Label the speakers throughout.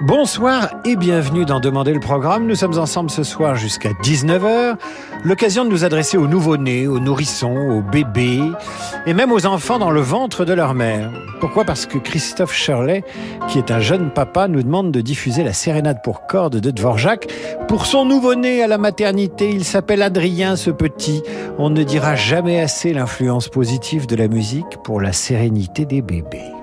Speaker 1: Bonsoir et bienvenue dans Demander le programme. Nous sommes ensemble ce soir jusqu'à 19h. L'occasion de nous adresser aux nouveau-nés, aux nourrissons, aux bébés et même aux enfants dans le ventre de leur mère. Pourquoi? Parce que Christophe Shirley, qui est un jeune papa, nous demande de diffuser la sérénade pour cordes de Dvorak pour son nouveau-né à la maternité. Il s'appelle Adrien, ce petit. On ne dira jamais assez l'influence positive de la musique pour la sérénité des bébés.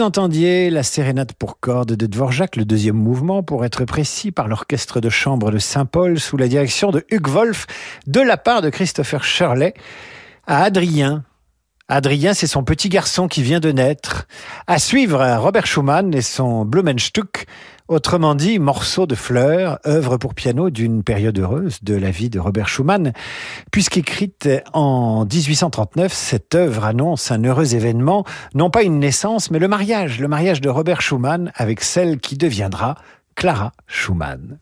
Speaker 1: Entendiez la sérénade pour cordes de Dvorak, le deuxième mouvement pour être précis, par l'orchestre de chambre de Saint-Paul sous la direction de Hugues Wolf, de la part de Christopher Shirley, à Adrien. Adrien, c'est son petit garçon qui vient de naître. À suivre, Robert Schumann et son Blumenstück, Autrement dit, Morceau de fleurs, œuvre pour piano d'une période heureuse de la vie de Robert Schumann, puisqu'écrite en 1839, cette œuvre annonce un heureux événement, non pas une naissance, mais le mariage, le mariage de Robert Schumann avec celle qui deviendra Clara Schumann.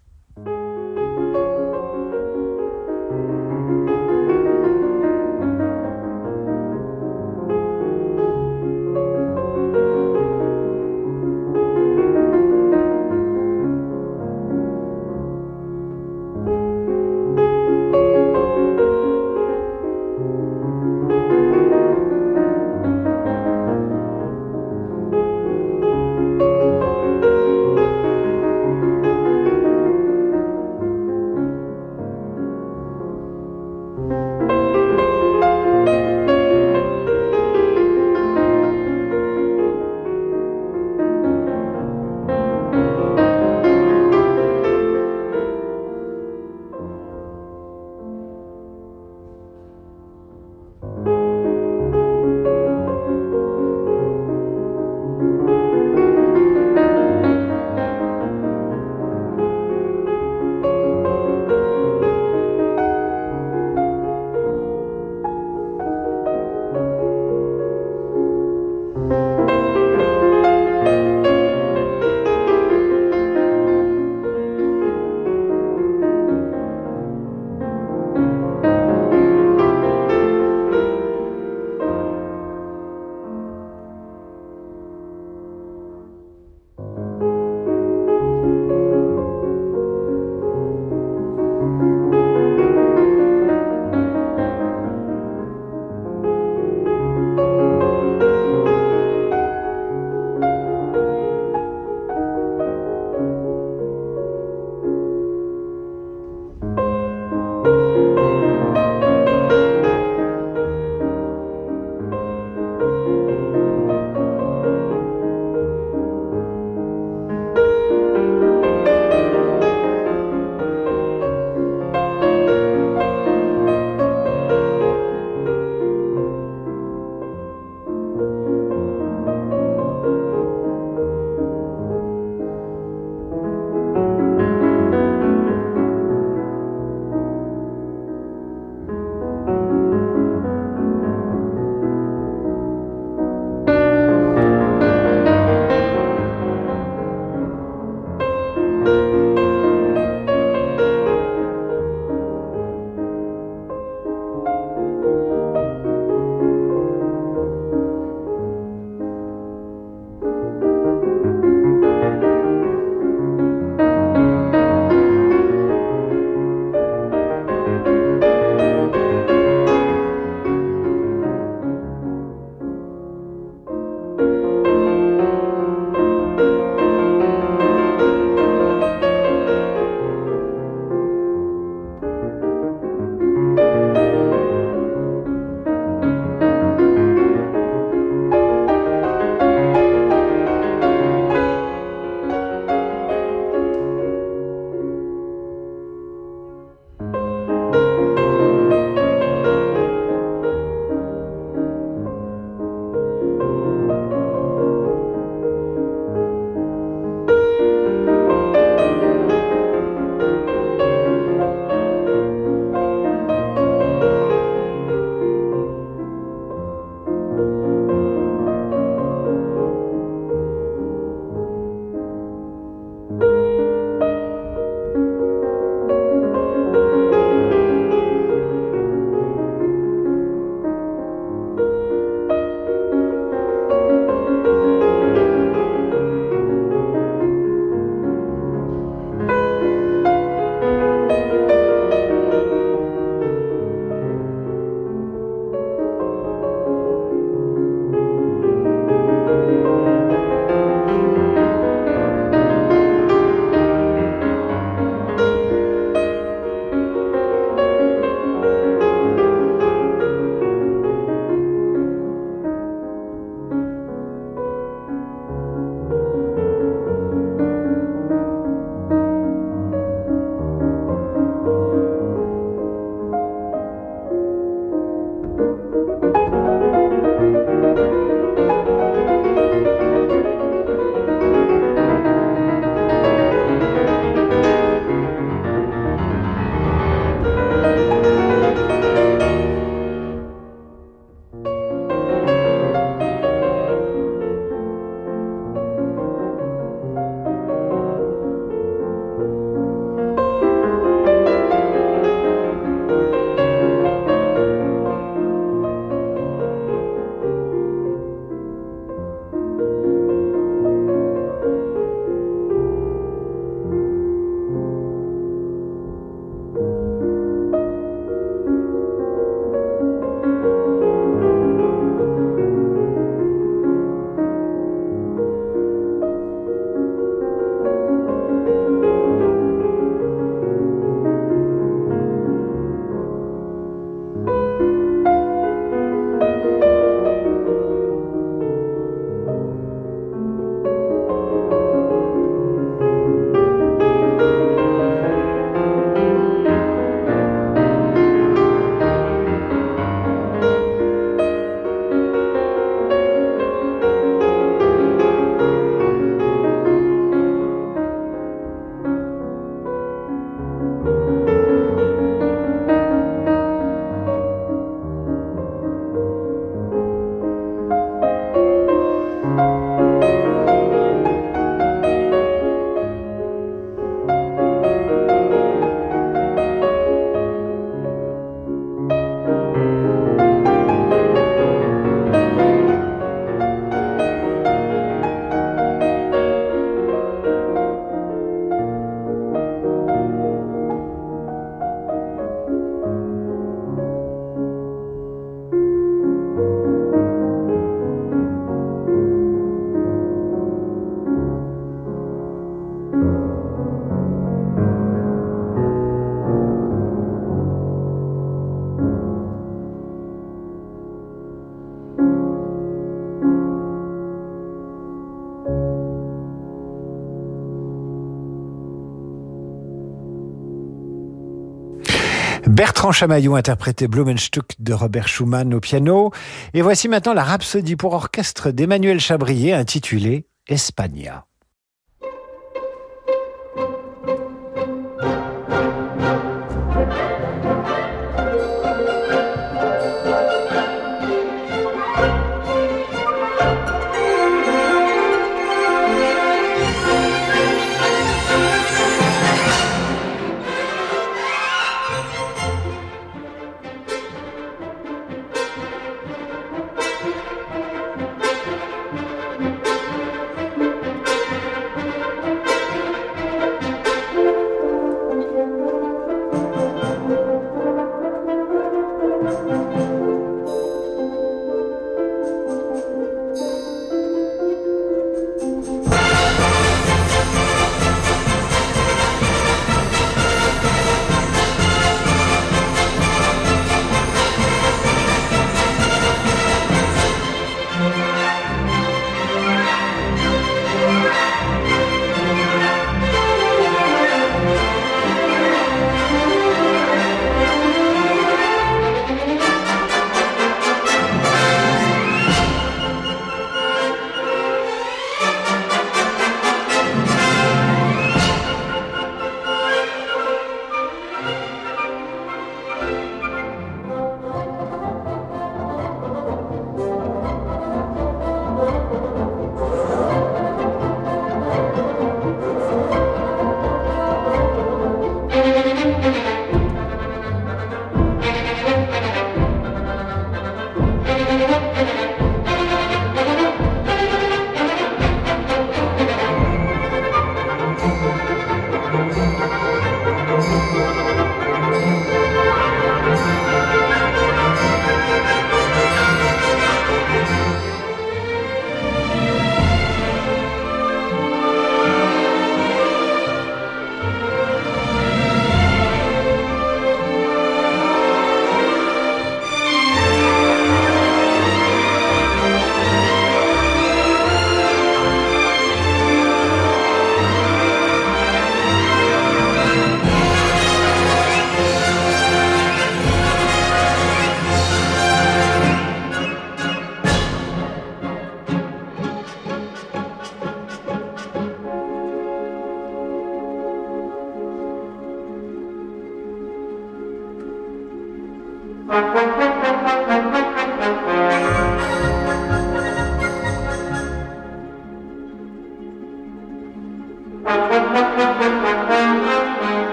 Speaker 1: Bertrand Chamaillou interprétait Blumenstück de Robert Schumann au piano. Et voici maintenant la rhapsodie pour orchestre d'Emmanuel Chabrier intitulée Espagna.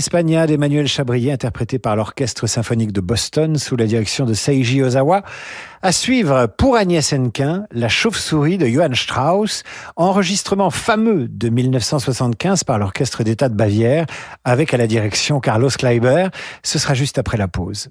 Speaker 1: Espagna d'Emmanuel Chabrier, interprété par l'Orchestre symphonique de Boston sous la direction de Seiji Ozawa. À suivre, pour Agnès Henquin, La chauve-souris de Johann Strauss, enregistrement fameux de 1975 par l'Orchestre d'État de Bavière, avec à la direction Carlos Kleiber. Ce sera juste après la pause.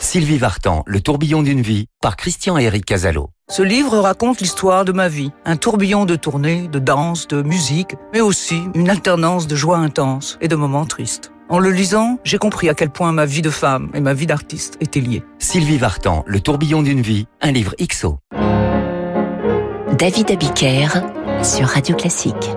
Speaker 2: Sylvie Vartan, Le tourbillon d'une vie, par Christian et Eric Casalo.
Speaker 3: Ce livre raconte l'histoire de ma vie, un tourbillon de tournées, de danse, de musique, mais aussi une alternance de joie intense et de moments tristes. En le lisant, j'ai compris à quel point ma vie de femme et ma vie d'artiste étaient liées.
Speaker 2: Sylvie Vartan, Le tourbillon d'une vie, un livre XO.
Speaker 4: David Abiker sur Radio Classique.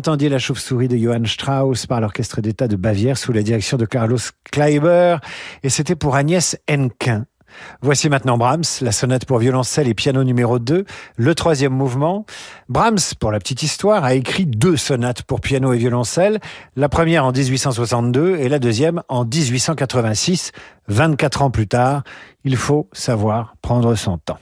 Speaker 1: Entendiez la chauve-souris de Johann Strauss par l'Orchestre d'État de Bavière sous la direction de Carlos Kleiber, et c'était pour Agnès Henquin. Voici maintenant Brahms, la sonate pour violoncelle et piano numéro 2, le troisième mouvement. Brahms, pour la petite histoire, a écrit deux sonates pour piano et violoncelle, la première en 1862 et la deuxième en 1886, 24 ans plus tard. Il faut savoir prendre son temps.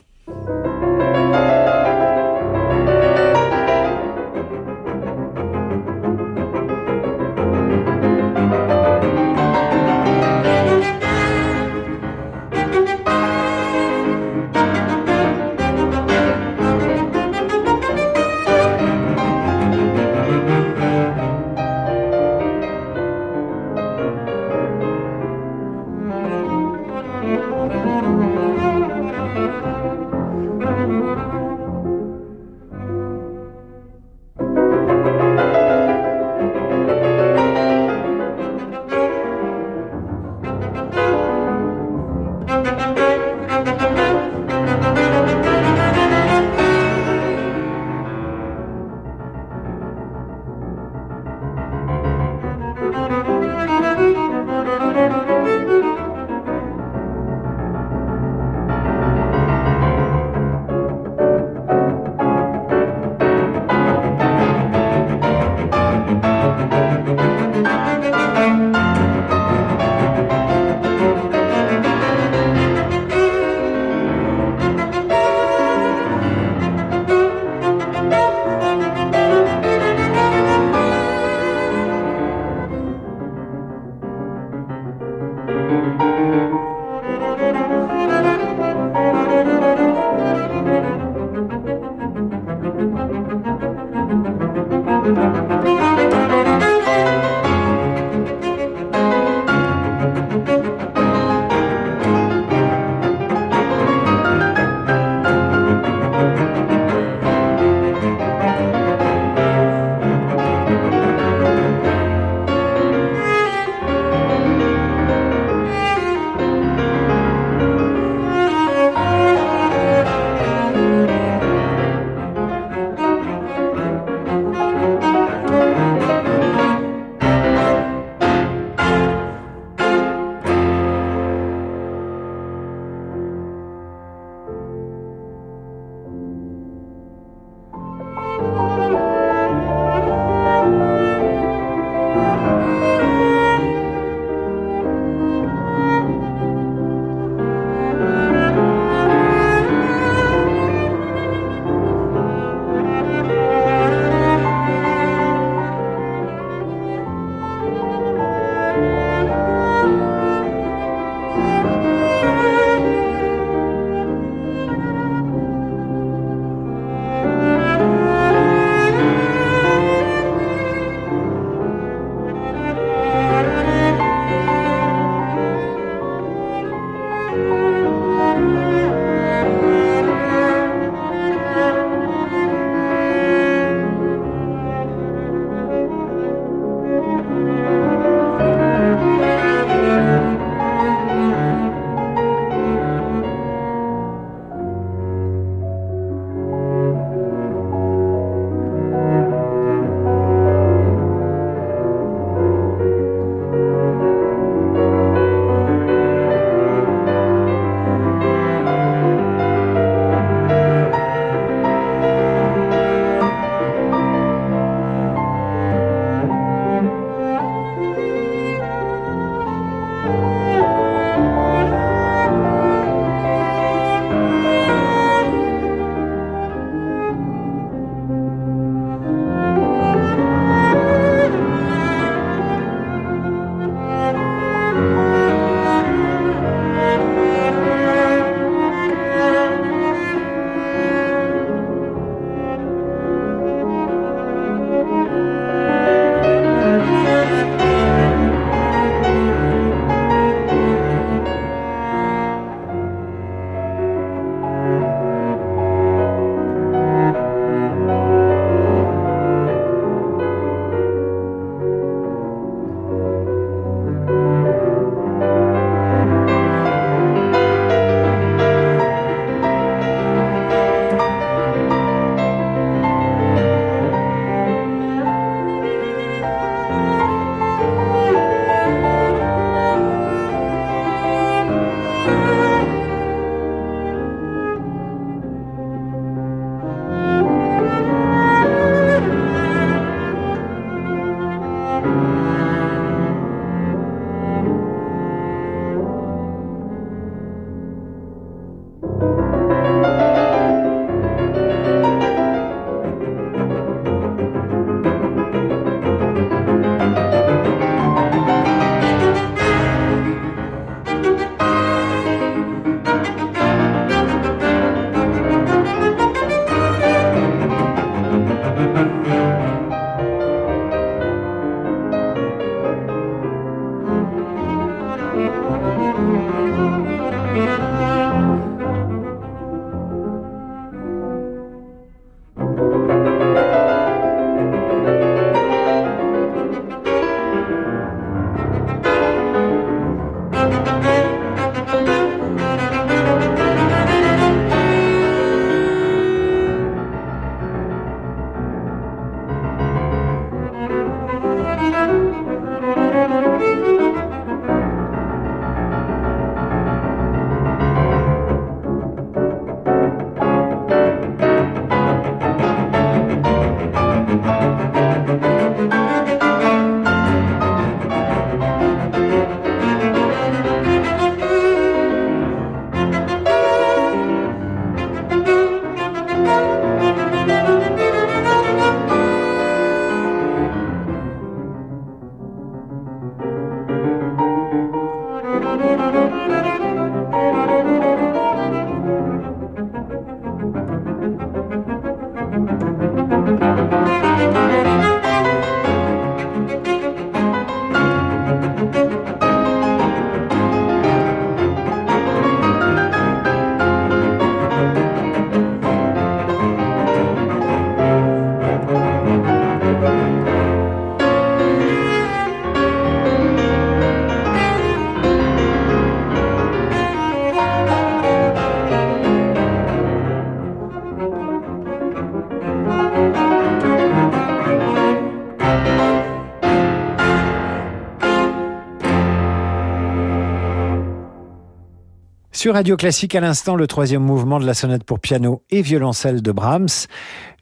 Speaker 1: Sur Radio Classique, à l'instant, le troisième mouvement de la sonate pour piano et violoncelle de Brahms.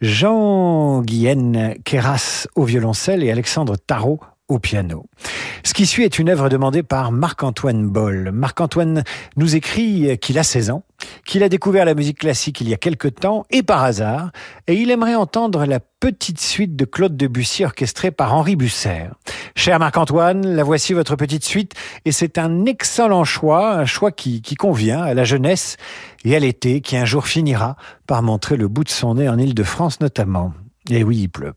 Speaker 1: Jean-Guyenne Keras au violoncelle et Alexandre Tarot au piano. Ce qui suit est une œuvre demandée par Marc-Antoine Boll. Marc-Antoine nous écrit qu'il a 16 ans, qu'il a découvert la musique classique il y a quelque temps et par hasard, et il aimerait entendre la petite suite de Claude Debussy orchestrée par Henri Busser. Cher Marc-Antoine, la voici votre petite suite, et c'est un excellent choix, un choix qui, convient à la jeunesse et à l'été, qui un jour finira par montrer le bout de son nez en Île-de-France notamment. Et oui, il pleut.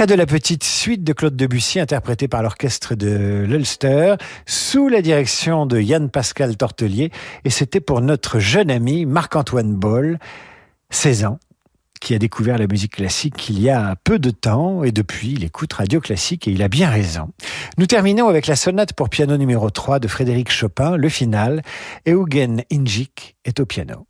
Speaker 1: Extrait de la petite suite de Claude Debussy interprétée par l'orchestre de l'Ulster sous la direction de Yann Pascal Tortelier et c'était pour notre jeune ami Marc-Antoine Boll, 16 ans, qui a découvert la musique classique il y a peu de temps et depuis il écoute Radio Classique et il a bien raison. Nous terminons avec la sonate pour piano numéro 3 de Frédéric Chopin, le final, Eugen Injik est au piano.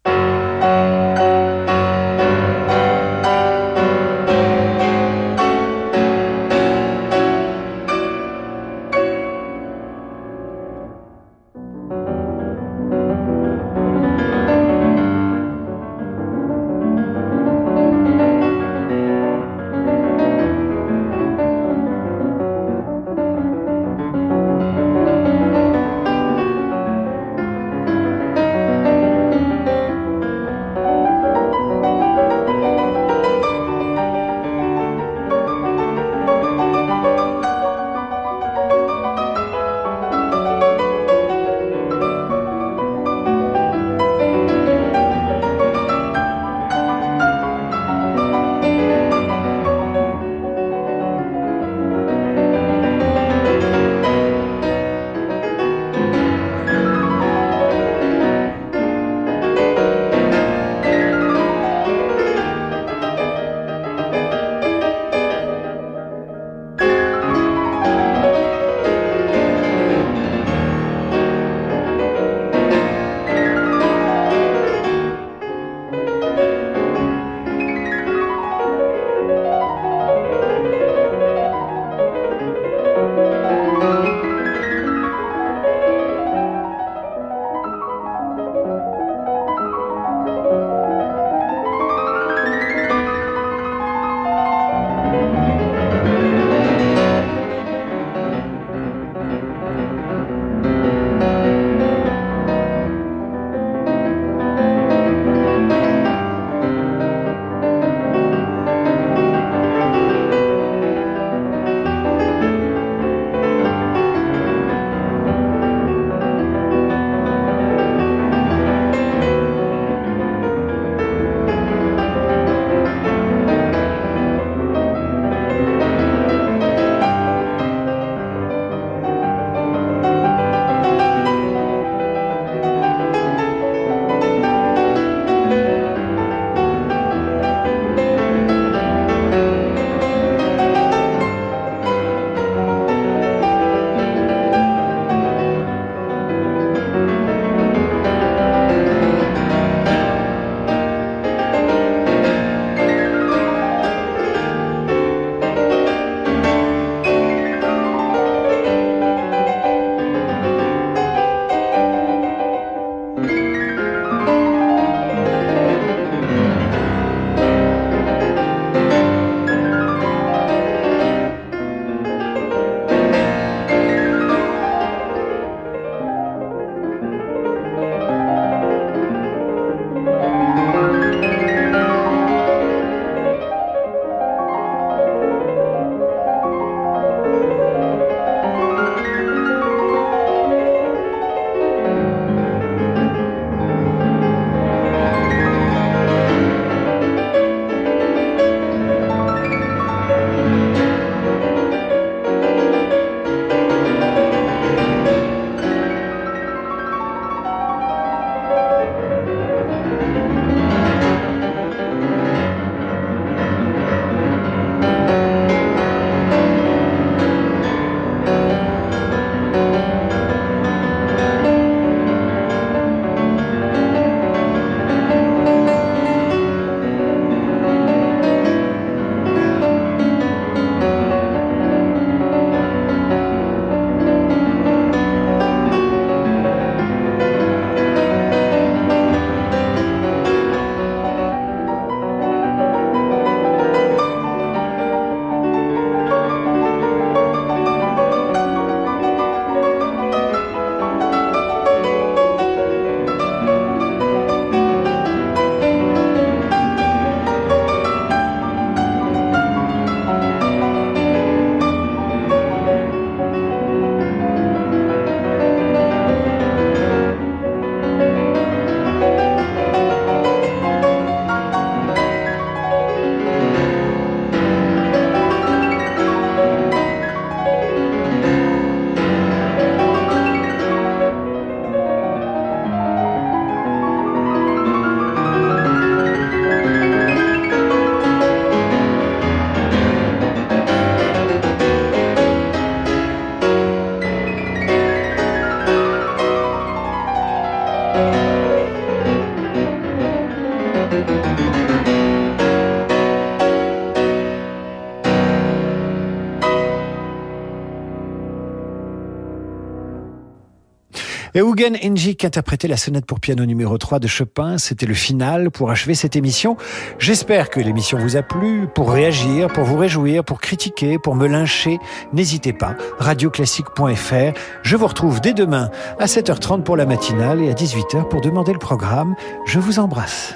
Speaker 1: Eugen Enjik interprétait la sonate pour piano numéro 3 de Chopin. C'était le final pour achever cette émission. J'espère que l'émission vous a plu. Pour réagir, pour vous réjouir, pour critiquer, pour me lyncher, n'hésitez pas. Radioclassique.fr. Je vous retrouve dès demain à 7h30 pour la matinale et à 18h pour demander le programme. Je vous embrasse.